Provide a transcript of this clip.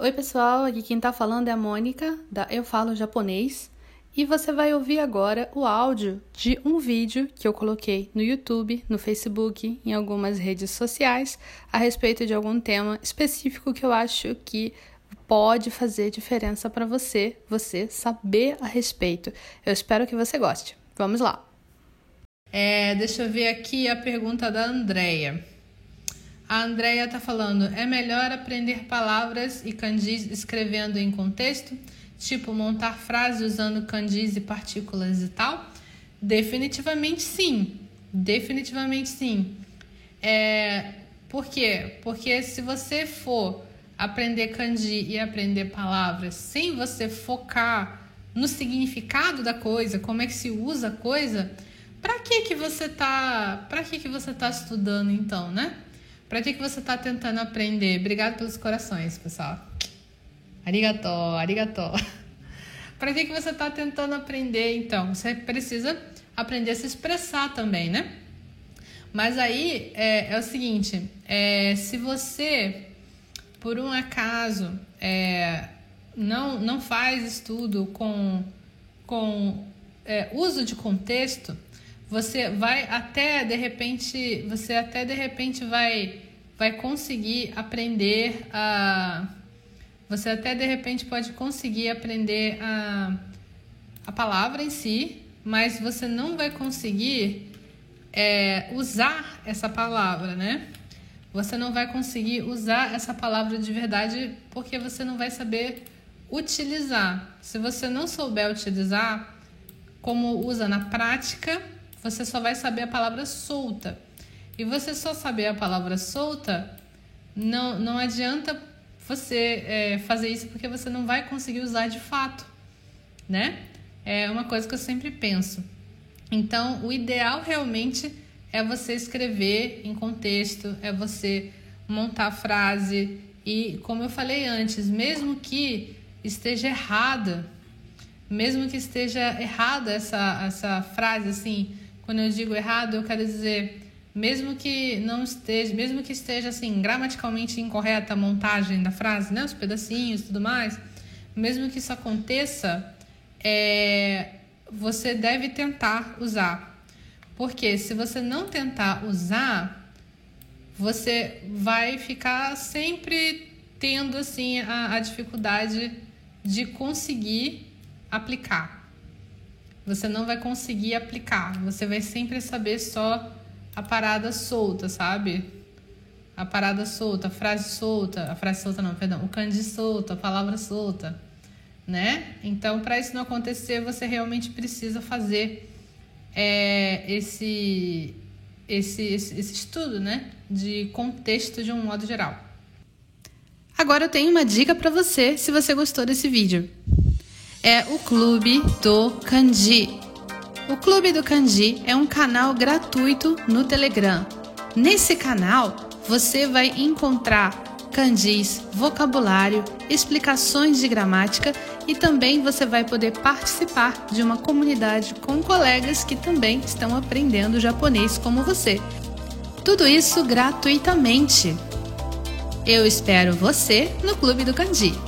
Oi, pessoal, aqui quem tá falando é a Mônica, da Eu Falo Japonês, e você vai ouvir agora o áudio de um vídeo que eu coloquei no YouTube, no Facebook, em algumas redes sociais, a respeito de algum tema específico que eu acho que pode fazer diferença para você, você saber a respeito. Eu espero que você goste. Vamos lá. É, deixa eu ver aqui a pergunta da Andrea. A Andrea está falando: é melhor aprender palavras e kanjis escrevendo em contexto, tipo montar frases usando kanjis e partículas e tal? Definitivamente sim. Definitivamente sim. É, por quê? Porque se você for aprender kanji e aprender palavras sem você focar no significado da coisa, como é que se usa a coisa, para que que você tá, para que que você tá estudando então, né? Para que, que você está tentando aprender? Obrigado pelos corações, pessoal. Arigato, arigato. Para que, que você está tentando aprender, então? Você precisa aprender a se expressar também, né? Mas aí é, é o seguinte: é, se você, por um acaso, é, não, não faz estudo com, com é, uso de contexto, você vai até de repente, você até de repente vai vai conseguir aprender a você até de repente pode conseguir aprender a, a palavra em si, mas você não vai conseguir é, usar essa palavra, né? Você não vai conseguir usar essa palavra de verdade porque você não vai saber utilizar. Se você não souber utilizar, como usa na prática, você só vai saber a palavra solta. E você só saber a palavra solta, não, não adianta você é, fazer isso porque você não vai conseguir usar de fato, né? É uma coisa que eu sempre penso. Então, o ideal realmente é você escrever em contexto, é você montar a frase e, como eu falei antes, mesmo que esteja errada, mesmo que esteja errada essa, essa frase assim, quando eu digo errado, eu quero dizer mesmo que não esteja, mesmo que esteja assim gramaticalmente incorreta a montagem da frase, né, os pedacinhos, tudo mais, mesmo que isso aconteça, é, você deve tentar usar, porque se você não tentar usar, você vai ficar sempre tendo assim a, a dificuldade de conseguir aplicar você não vai conseguir aplicar. Você vai sempre saber só a parada solta, sabe? A parada solta, a frase solta, a frase solta não, perdão, o kanji solto, a palavra solta, né? Então, para isso não acontecer, você realmente precisa fazer é, esse, esse, esse, esse estudo, né? De contexto de um modo geral. Agora eu tenho uma dica para você, se você gostou desse vídeo é o Clube do Kanji. O Clube do Kanji é um canal gratuito no Telegram. Nesse canal, você vai encontrar kanjis, vocabulário, explicações de gramática e também você vai poder participar de uma comunidade com colegas que também estão aprendendo japonês como você. Tudo isso gratuitamente. Eu espero você no Clube do Kanji.